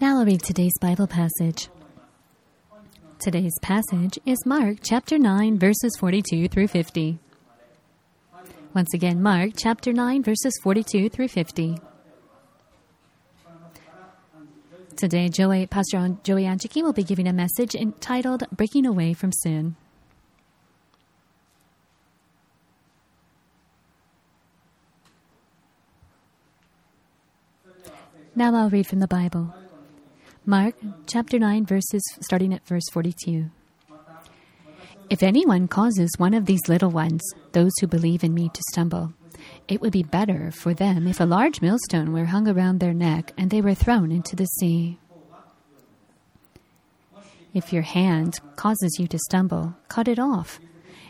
Now I'll read today's Bible passage. Today's passage is Mark chapter 9, verses 42 through 50. Once again, Mark chapter 9, verses 42 through 50. Today, Joey, Pastor Joey Anchiki will be giving a message entitled Breaking Away from Sin. Now I'll read from the Bible. Mark chapter 9, verses starting at verse 42. If anyone causes one of these little ones, those who believe in me, to stumble, it would be better for them if a large millstone were hung around their neck and they were thrown into the sea. If your hand causes you to stumble, cut it off.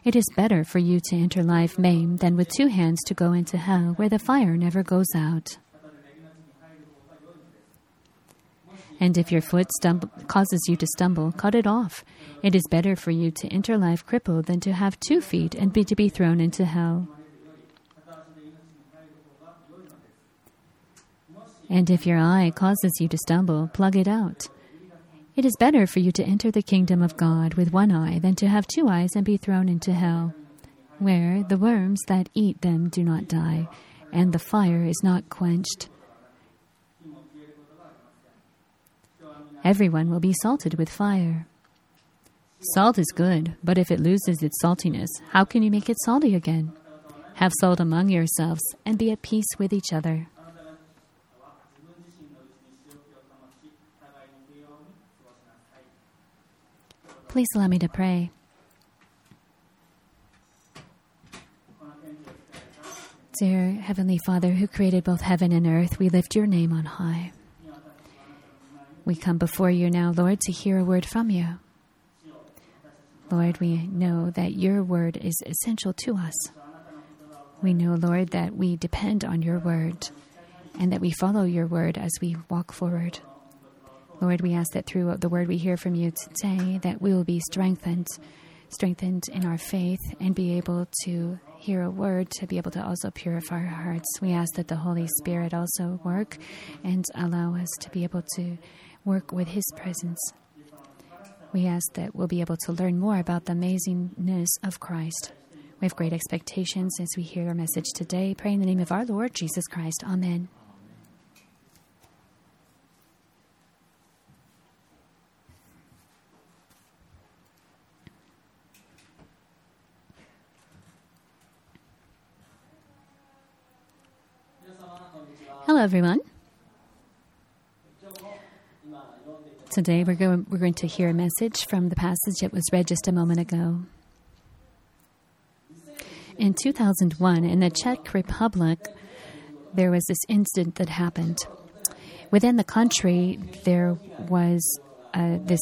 It is better for you to enter life maimed than with two hands to go into hell where the fire never goes out. And if your foot causes you to stumble, cut it off. It is better for you to enter life crippled than to have two feet and be to be thrown into hell. And if your eye causes you to stumble, plug it out. It is better for you to enter the kingdom of God with one eye than to have two eyes and be thrown into hell, where the worms that eat them do not die, and the fire is not quenched. Everyone will be salted with fire. Salt is good, but if it loses its saltiness, how can you make it salty again? Have salt among yourselves and be at peace with each other. Please allow me to pray. Dear Heavenly Father, who created both heaven and earth, we lift your name on high. We come before you now, Lord, to hear a word from you. Lord, we know that your word is essential to us. We know, Lord, that we depend on your word and that we follow your word as we walk forward. Lord, we ask that through the word we hear from you today, that we will be strengthened, strengthened in our faith, and be able to hear a word to be able to also purify our hearts. We ask that the Holy Spirit also work and allow us to be able to work with His presence. We ask that we'll be able to learn more about the amazingness of Christ. We have great expectations as we hear our message today. Pray in the name of our Lord Jesus Christ. Amen. Hello, everyone. Today we're going, we're going to hear a message from the passage that was read just a moment ago. In 2001, in the Czech Republic, there was this incident that happened. Within the country, there was uh, this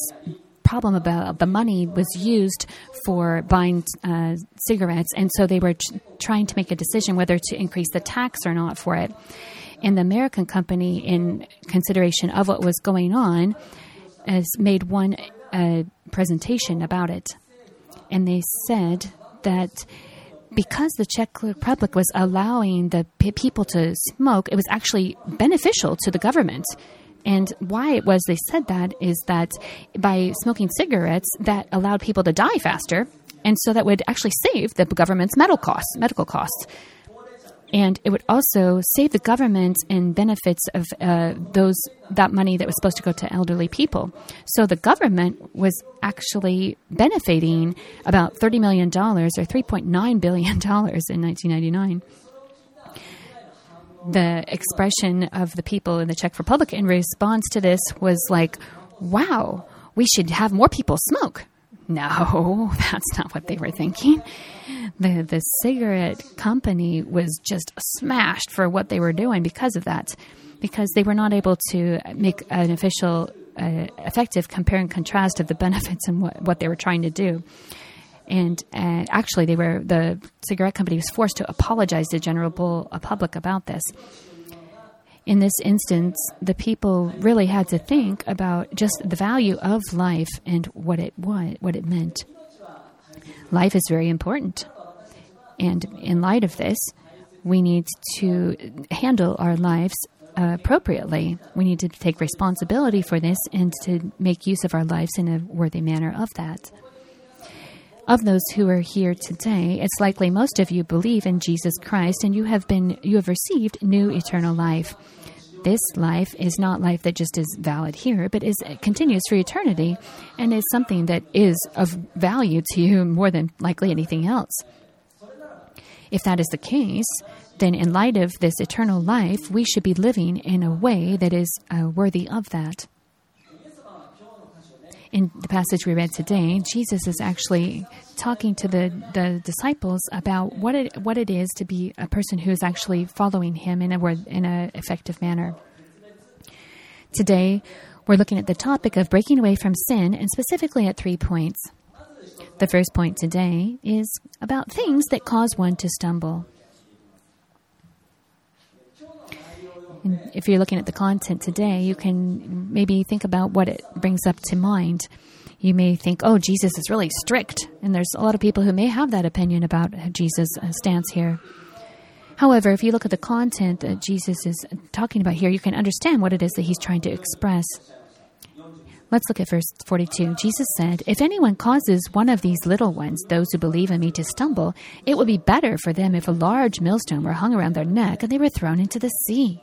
problem about the money was used for buying uh, cigarettes, and so they were ch- trying to make a decision whether to increase the tax or not for it. And the American company, in consideration of what was going on, has made one uh, presentation about it. And they said that because the Czech Republic was allowing the p- people to smoke, it was actually beneficial to the government. And why it was they said that is that by smoking cigarettes, that allowed people to die faster, and so that would actually save the government's medical costs. Medical costs and it would also save the government in benefits of uh, those that money that was supposed to go to elderly people. So the government was actually benefiting about thirty million dollars or three point nine billion dollars in nineteen ninety nine. The expression of the people in the Czech Republic in response to this was like, "Wow, we should have more people smoke." No, that's not what they were thinking. The the cigarette company was just smashed for what they were doing because of that, because they were not able to make an official, uh, effective compare and contrast of the benefits and what, what they were trying to do. And uh, actually, they were the cigarette company was forced to apologize to general public about this in this instance, the people really had to think about just the value of life and what it what, what it meant. Life is very important. And in light of this, we need to handle our lives appropriately. We need to take responsibility for this and to make use of our lives in a worthy manner of that. Of those who are here today, it's likely most of you believe in Jesus Christ and you have been you have received new eternal life. This life is not life that just is valid here, but is continues for eternity and is something that is of value to you more than likely anything else. If that is the case, then in light of this eternal life, we should be living in a way that is uh, worthy of that. In the passage we read today, Jesus is actually talking to the, the disciples about what it what it is to be a person who is actually following him in a word, in an effective manner. Today, we're looking at the topic of breaking away from sin, and specifically at three points. The first point today is about things that cause one to stumble. And if you're looking at the content today, you can maybe think about what it brings up to mind. You may think, oh, Jesus is really strict. And there's a lot of people who may have that opinion about Jesus' uh, stance here. However, if you look at the content that Jesus is talking about here, you can understand what it is that he's trying to express. Let's look at verse 42. Jesus said, If anyone causes one of these little ones, those who believe in me, to stumble, it would be better for them if a large millstone were hung around their neck and they were thrown into the sea.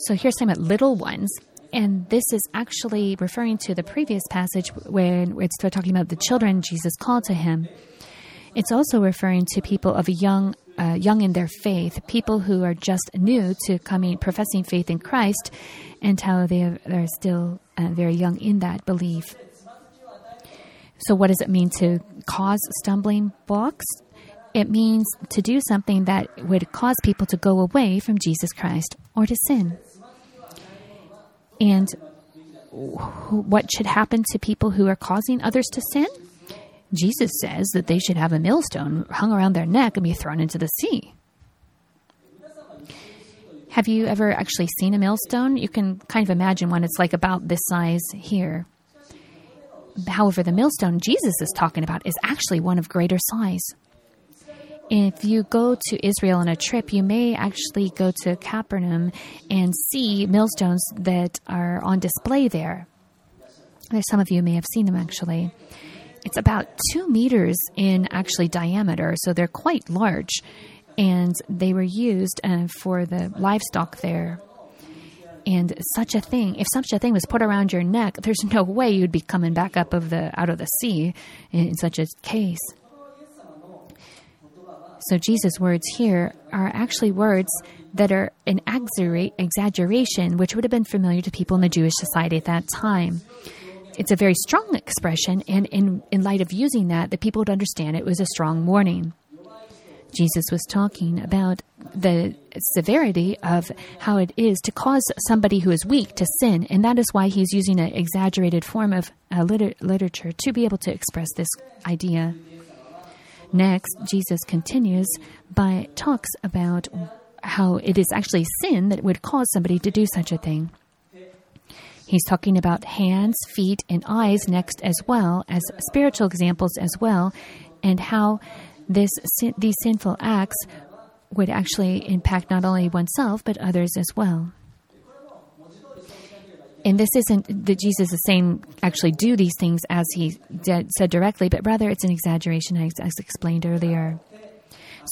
So here's talking about little ones. And this is actually referring to the previous passage when it's talking about the children Jesus called to him. It's also referring to people of a young, uh, young in their faith, people who are just new to coming, professing faith in Christ, and how they are, are still uh, very young in that belief. So, what does it mean to cause stumbling blocks? It means to do something that would cause people to go away from Jesus Christ or to sin. And what should happen to people who are causing others to sin? Jesus says that they should have a millstone hung around their neck and be thrown into the sea. Have you ever actually seen a millstone? You can kind of imagine one. It's like about this size here. However, the millstone Jesus is talking about is actually one of greater size. If you go to Israel on a trip, you may actually go to Capernaum and see millstones that are on display there. Some of you may have seen them actually. It's about two meters in actually diameter, so they're quite large, and they were used uh, for the livestock there. And such a thing, if such a thing was put around your neck, there's no way you'd be coming back up of the out of the sea in such a case. So Jesus' words here are actually words that are an exaggeration, which would have been familiar to people in the Jewish society at that time. It's a very strong expression, and in, in light of using that, the people would understand it was a strong warning. Jesus was talking about the severity of how it is to cause somebody who is weak to sin, and that is why he's using an exaggerated form of uh, liter- literature to be able to express this idea. Next, Jesus continues by talks about how it is actually sin that would cause somebody to do such a thing. He's talking about hands, feet, and eyes next, as well as spiritual examples as well, and how this these sinful acts would actually impact not only oneself but others as well. And this isn't that Jesus is saying actually do these things as he did, said directly, but rather it's an exaggeration, as, as explained earlier.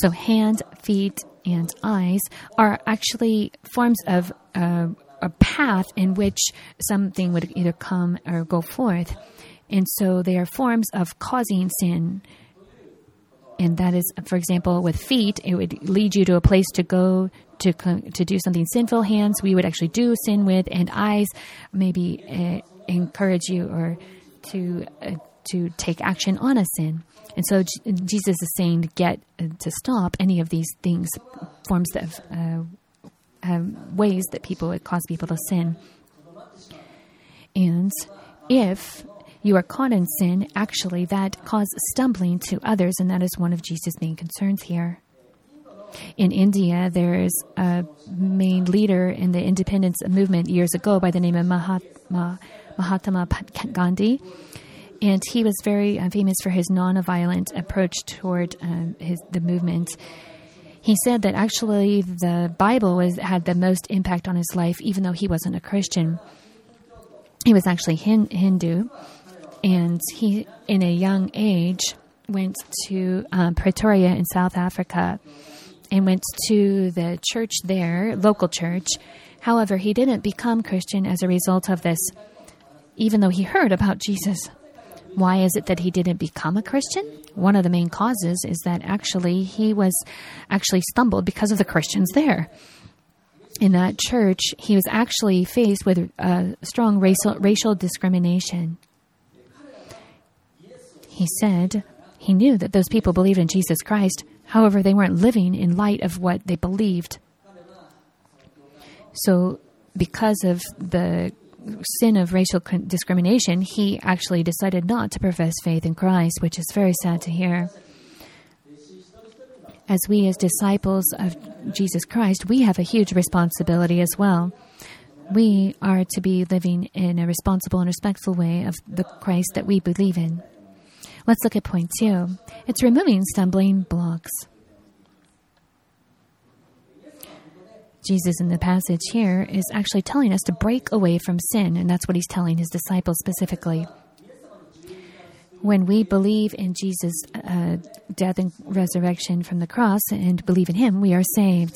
So, hand, feet, and eyes are actually forms of uh, a path in which something would either come or go forth. And so they are forms of causing sin and that is, for example, with feet, it would lead you to a place to go to to do something sinful. Hands, we would actually do sin with, and eyes, maybe uh, encourage you or to uh, to take action on a sin. And so J- Jesus is saying to get uh, to stop any of these things, forms of uh, um, ways that people cause people to sin. And if you are caught in sin, actually, that causes stumbling to others, and that is one of Jesus' main concerns here. In India, there is a main leader in the independence movement years ago by the name of Mahatma, Mahatma Gandhi. And he was very uh, famous for his non-violent approach toward um, his, the movement. He said that actually the Bible was, had the most impact on his life, even though he wasn't a Christian. He was actually hin- Hindu, and he, in a young age, went to um, Pretoria in South Africa and went to the church there, local church. However, he didn't become Christian as a result of this, even though he heard about Jesus. Why is it that he didn't become a Christian? One of the main causes is that actually he was actually stumbled because of the Christians there. In that church, he was actually faced with uh, strong racial, racial discrimination. He said he knew that those people believed in Jesus Christ, however, they weren't living in light of what they believed. So, because of the sin of racial discrimination, he actually decided not to profess faith in Christ, which is very sad to hear. As we, as disciples of Jesus Christ, we have a huge responsibility as well. We are to be living in a responsible and respectful way of the Christ that we believe in. Let's look at point two it's removing stumbling blocks. Jesus in the passage here is actually telling us to break away from sin, and that's what he's telling his disciples specifically. When we believe in Jesus' uh, death and resurrection from the cross and believe in him, we are saved.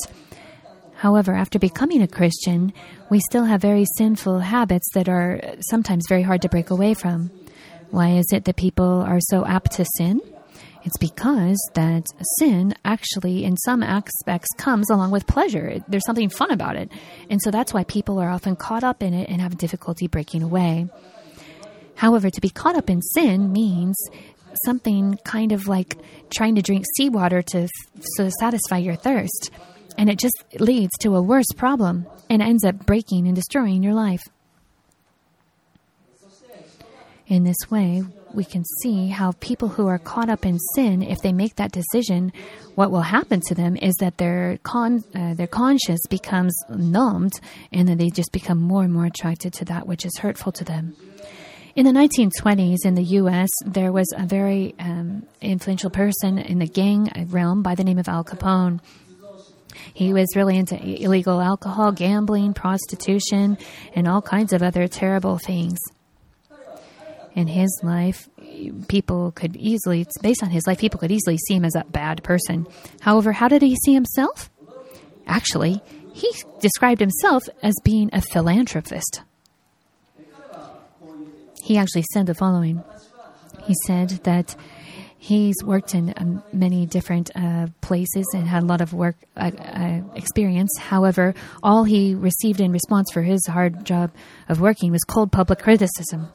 However, after becoming a Christian, we still have very sinful habits that are sometimes very hard to break away from. Why is it that people are so apt to sin? It's because that sin actually, in some aspects, comes along with pleasure. There's something fun about it. And so that's why people are often caught up in it and have difficulty breaking away. However, to be caught up in sin means something kind of like trying to drink seawater to, to satisfy your thirst. And it just leads to a worse problem and ends up breaking and destroying your life. In this way, we can see how people who are caught up in sin, if they make that decision, what will happen to them is that their con uh, their conscience becomes numbed, and then they just become more and more attracted to that which is hurtful to them. In the 1920s in the U.S., there was a very um, influential person in the gang realm by the name of Al Capone. He was really into illegal alcohol, gambling, prostitution, and all kinds of other terrible things in his life, people could easily, it's based on his life, people could easily see him as a bad person. However, how did he see himself? Actually, he described himself as being a philanthropist. He actually said the following He said that he's worked in um, many different uh, places and had a lot of work uh, uh, experience. However, all he received in response for his hard job of working was cold public criticism.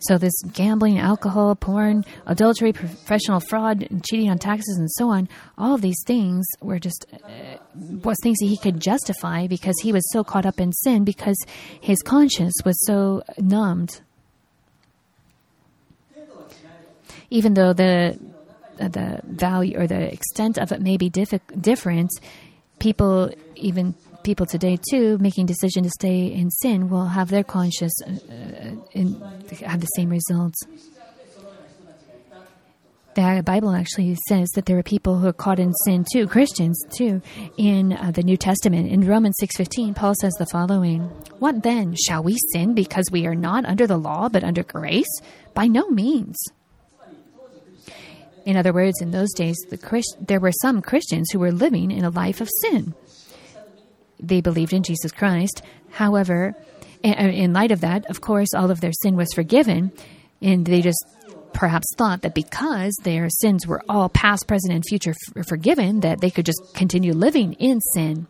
So, this gambling, alcohol, porn, adultery, professional fraud, and cheating on taxes, and so on, all of these things were just uh, was things that he could justify because he was so caught up in sin because his conscience was so numbed. Even though the uh, the value or the extent of it may be diff- different, people even people today too making decision to stay in sin will have their conscience uh, uh in, have the same results. The Bible actually says that there are people who are caught in sin too, Christians too, in uh, the New Testament. In Romans 6:15, Paul says the following: "What then shall we sin because we are not under the law but under grace? By no means." In other words, in those days, the Christ- there were some Christians who were living in a life of sin they believed in Jesus Christ. However, uh, in light of that, of course, all of their sin was forgiven, and they just perhaps thought that because their sins were all past, present, and future forgiven, that they could just continue living in sin.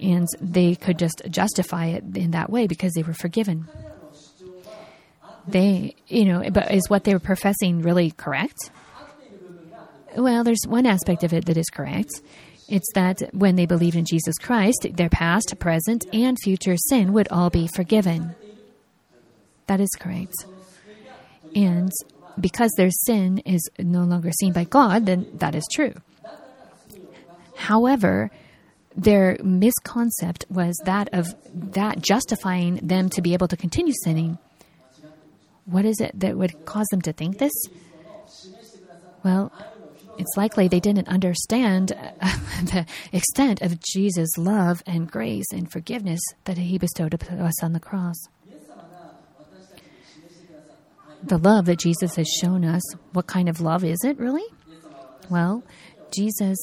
And they could just justify it in that way because they were forgiven. They, you know, but is what they were professing really correct? Well, there's one aspect of it that is correct. It's that when they believe in Jesus Christ, their past, present, and future sin would all be forgiven. That is correct. And because their sin is no longer seen by God, then that is true. However, their misconcept was that of that justifying them to be able to continue sinning. What is it that would cause them to think this? Well, it's likely they didn't understand uh, the extent of Jesus' love and grace and forgiveness that He bestowed upon us on the cross. The love that Jesus has shown us, what kind of love is it really? Well, Jesus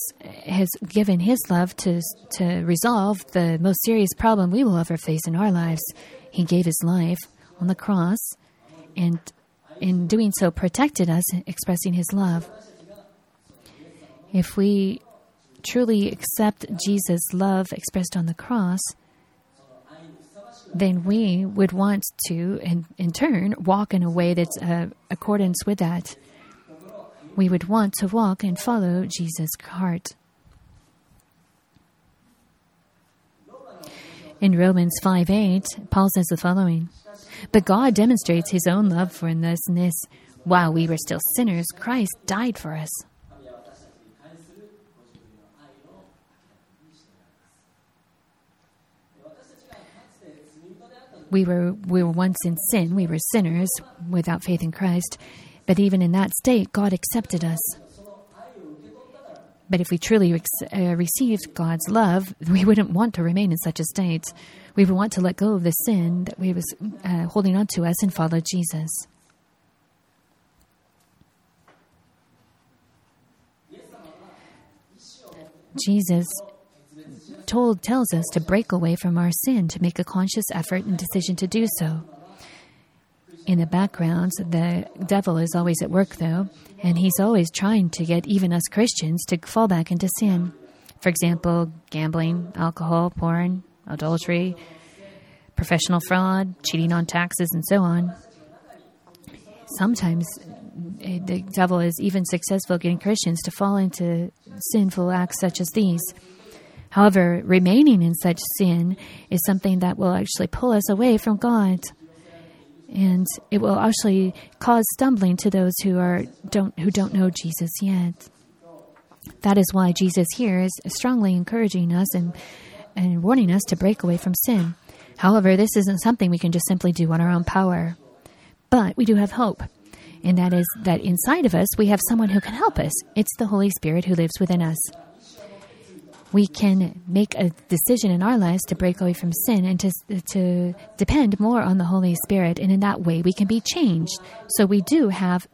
has given His love to, to resolve the most serious problem we will ever face in our lives. He gave His life on the cross, and in doing so, protected us, expressing His love. If we truly accept Jesus' love expressed on the cross, then we would want to, in, in turn, walk in a way that's uh, accordance with that. We would want to walk and follow Jesus' heart. In Romans 5 8, Paul says the following But God demonstrates his own love for us in this while we were still sinners, Christ died for us. We were we were once in sin. We were sinners without faith in christ. But even in that state god accepted us. But if we truly uh, received god's love we wouldn't want to remain in such a state. We would want to let go of the sin that we was uh, holding on to us and follow jesus. Jesus told tells us to break away from our sin, to make a conscious effort and decision to do so. In the background, the devil is always at work, though, and he's always trying to get even us Christians to fall back into sin. For example, gambling, alcohol, porn, adultery, professional fraud, cheating on taxes, and so on. Sometimes eh, the devil is even successful getting Christians to fall into sinful acts such as these. However, remaining in such sin is something that will actually pull us away from God. And it will actually cause stumbling to those who are don't who don't know Jesus yet. That is why Jesus here is strongly encouraging us and, and warning us to break away from sin. However, this isn't something we can just simply do on our own power. But we do have hope. And that is that inside of us we have someone who can help us. It's the Holy Spirit who lives within us we can make a decision in our lives to break away from sin and to, to depend more on the Holy Spirit. And in that way, we can be changed. So we do have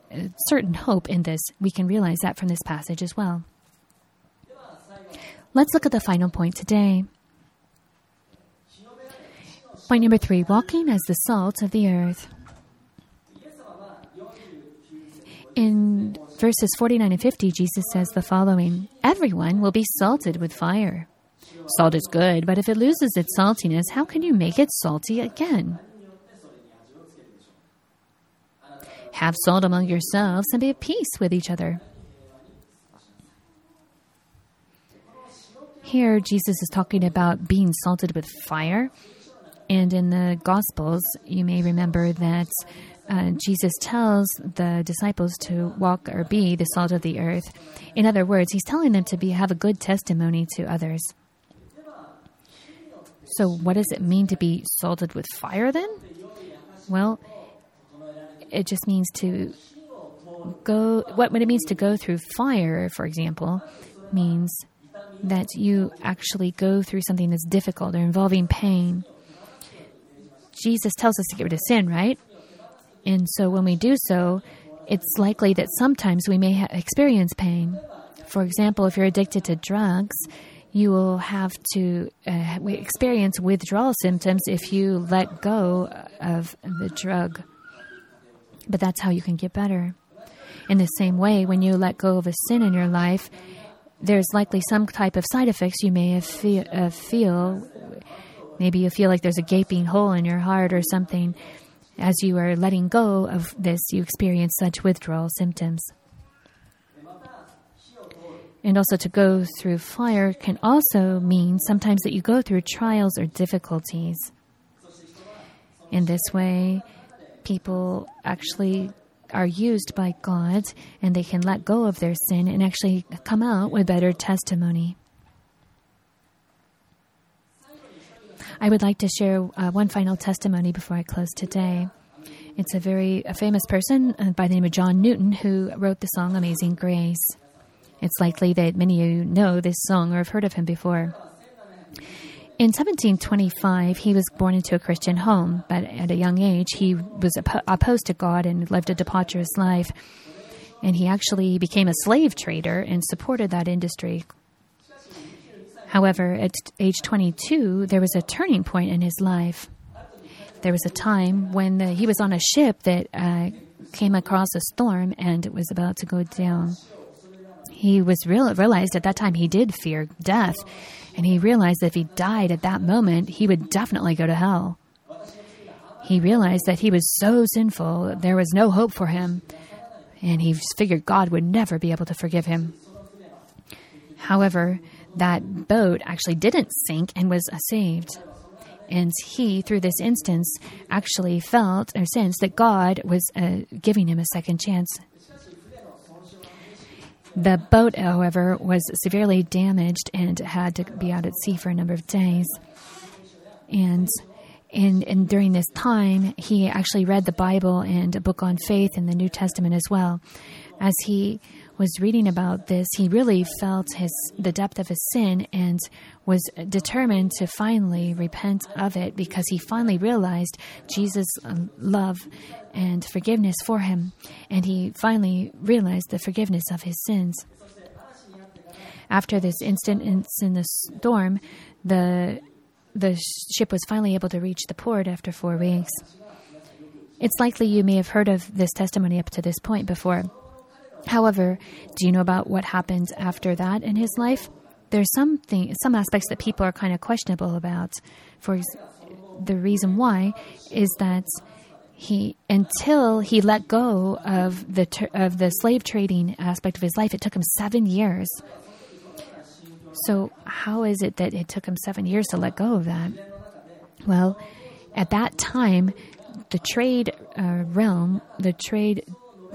certain hope in this. We can realize that from this passage as well. Let's look at the final point today. Point number three walking as the salt of the earth. In verses 49 and 50, Jesus says the following Everyone will be salted with fire. Salt is good, but if it loses its saltiness, how can you make it salty again? Have salt among yourselves and be at peace with each other. Here, Jesus is talking about being salted with fire. And in the Gospels, you may remember that uh, Jesus tells the disciples to walk or be the salt of the earth. In other words, he's telling them to be have a good testimony to others. So, what does it mean to be salted with fire then? Well, it just means to go. What, what it means to go through fire, for example, means that you actually go through something that's difficult or involving pain. Jesus tells us to get rid of sin, right? And so when we do so, it's likely that sometimes we may ha- experience pain. For example, if you're addicted to drugs, you will have to uh, experience withdrawal symptoms if you let go of the drug. But that's how you can get better. In the same way, when you let go of a sin in your life, there's likely some type of side effects you may feel, uh, feel. Maybe you feel like there's a gaping hole in your heart or something. As you are letting go of this, you experience such withdrawal symptoms. And also, to go through fire can also mean sometimes that you go through trials or difficulties. In this way, people actually are used by God and they can let go of their sin and actually come out with better testimony. I would like to share uh, one final testimony before I close today. It's a very a famous person uh, by the name of John Newton who wrote the song Amazing Grace. It's likely that many of you know this song or have heard of him before. In 1725, he was born into a Christian home, but at a young age, he was opposed to God and lived a debaucherous life. And he actually became a slave trader and supported that industry. However, at age 22, there was a turning point in his life. There was a time when the, he was on a ship that uh, came across a storm and it was about to go down. He was real, realized at that time he did fear death and he realized that if he died at that moment, he would definitely go to hell. He realized that he was so sinful, there was no hope for him, and he figured God would never be able to forgive him. However, that boat actually didn't sink and was saved. And he, through this instance, actually felt or sensed that God was uh, giving him a second chance the boat, however, was severely damaged and had to be out at sea for a number of days. And and, and during this time, he actually read the Bible and a book on faith in the New Testament as well. As he was reading about this, he really felt his the depth of his sin and was determined to finally repent of it because he finally realized Jesus' um, love and forgiveness for him, and he finally realized the forgiveness of his sins. After this instant in the storm, the the ship was finally able to reach the port after four weeks. It's likely you may have heard of this testimony up to this point before. However, do you know about what happened after that in his life? There's something, some aspects that people are kind of questionable about. For the reason why is that he until he let go of the of the slave trading aspect of his life, it took him seven years. So how is it that it took him seven years to let go of that? Well, at that time, the trade uh, realm, the trade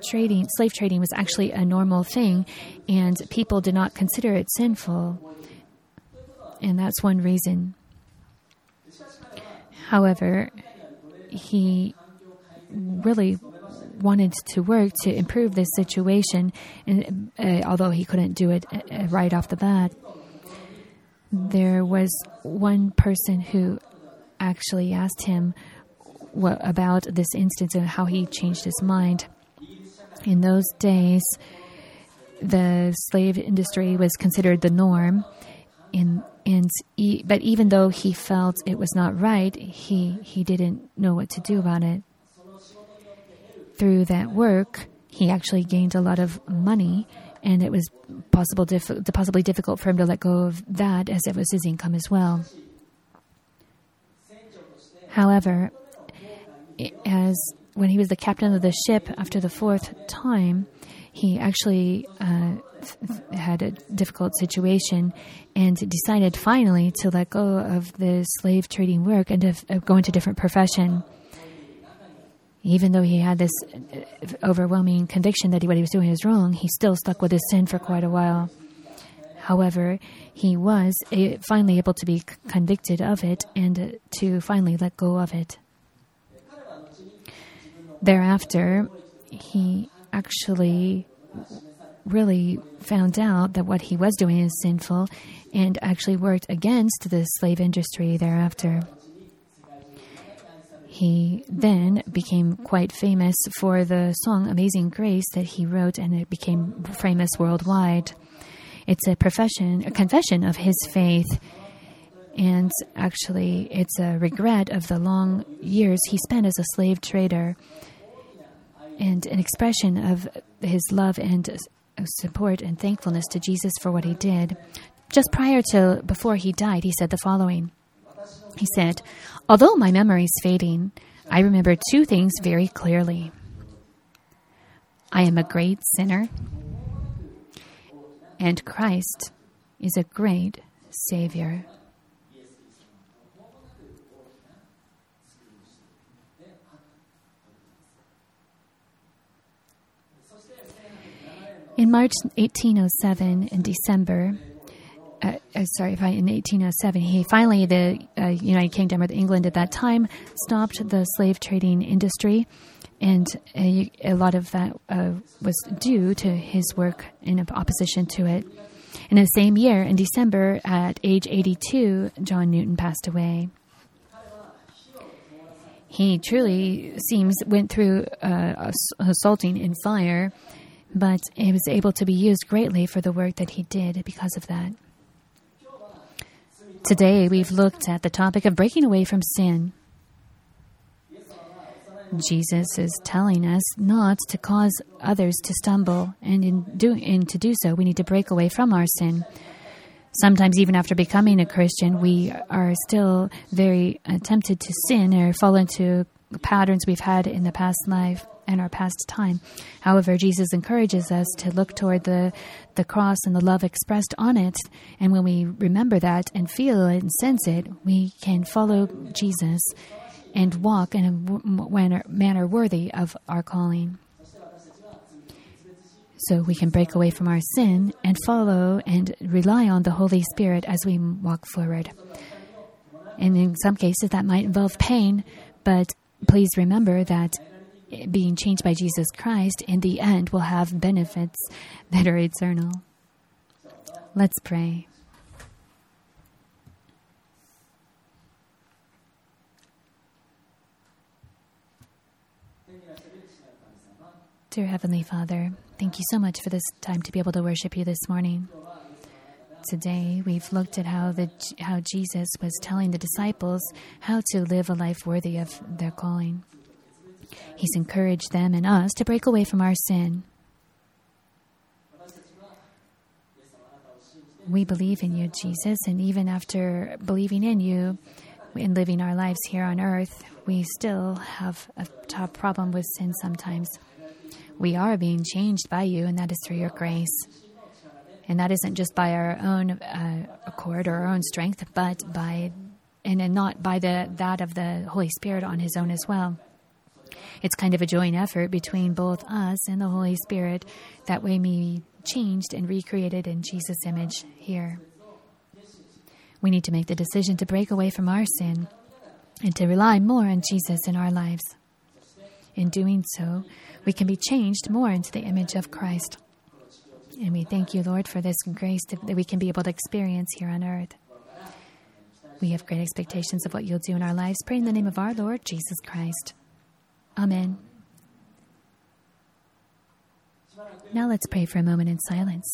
trading, slave trading was actually a normal thing, and people did not consider it sinful. And that's one reason. However, he really wanted to work to improve this situation, and uh, although he couldn't do it uh, right off the bat, there was one person who actually asked him what, about this instance and how he changed his mind. In those days, the slave industry was considered the norm, in, but even though he felt it was not right, he he didn't know what to do about it. Through that work, he actually gained a lot of money, and it was possible possibly difficult for him to let go of that, as it was his income as well. However, as when he was the captain of the ship after the fourth time, he actually uh, had a difficult situation and decided finally to let go of the slave trading work and to go into a different profession. Even though he had this uh, overwhelming conviction that what he was doing was wrong, he still stuck with his sin for quite a while. However, he was finally able to be convicted of it and to finally let go of it. Thereafter, he actually really found out that what he was doing is sinful and actually worked against the slave industry thereafter. He then became quite famous for the song Amazing Grace that he wrote, and it became famous worldwide. It's a profession, a confession of his faith, and actually, it's a regret of the long years he spent as a slave trader and an expression of his love and support and thankfulness to Jesus for what he did. Just prior to before he died, he said the following. He said, Although my memory is fading, I remember two things very clearly. I am a great sinner, and Christ is a great Savior. In March 1807, in December, uh, uh, sorry, in 1807, he finally, the uh, United Kingdom or England at that time, stopped the slave trading industry And a, a lot of that uh, was due to his work in opposition to it. In the same year, in December, at age 82, John Newton passed away. He truly seems went through uh, assaulting in fire, but he was able to be used greatly for the work that he did because of that. Today, we've looked at the topic of breaking away from sin. Jesus is telling us not to cause others to stumble, and in do and to do so, we need to break away from our sin. Sometimes, even after becoming a Christian, we are still very tempted to sin or fall into patterns we've had in the past life and our past time. However, Jesus encourages us to look toward the, the cross and the love expressed on it. And when we remember that and feel it and sense it, we can follow Jesus and walk in a manner worthy of our calling. So we can break away from our sin and follow and rely on the Holy Spirit as we walk forward. And in some cases, that might involve pain, but please remember that being changed by Jesus Christ in the end will have benefits that are eternal. Let's pray. Dear Heavenly Father, thank you so much for this time to be able to worship you this morning. Today, we've looked at how the how Jesus was telling the disciples how to live a life worthy of their calling. He's encouraged them and us to break away from our sin. We believe in you, Jesus, and even after believing in you and living our lives here on earth, we still have a top problem with sin sometimes. We are being changed by you, and that is through your grace. And that isn't just by our own uh, accord or our own strength, but by and, and not by the that of the Holy Spirit on His own as well. It's kind of a joint effort between both us and the Holy Spirit. That way, we be changed and recreated in Jesus' image here. We need to make the decision to break away from our sin and to rely more on Jesus in our lives. In doing so, we can be changed more into the image of Christ. And we thank you, Lord, for this grace that we can be able to experience here on earth. We have great expectations of what you'll do in our lives. Pray in the name of our Lord Jesus Christ. Amen. Now let's pray for a moment in silence.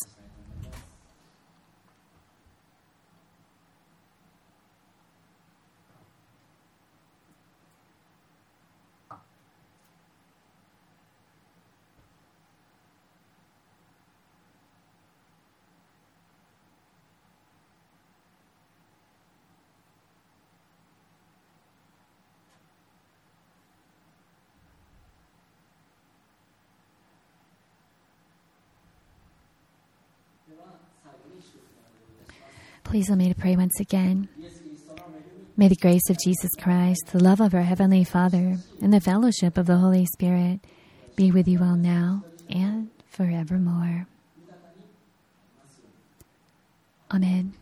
Please allow me to pray once again. May the grace of Jesus Christ, the love of our Heavenly Father, and the fellowship of the Holy Spirit be with you all now and forevermore. Amen.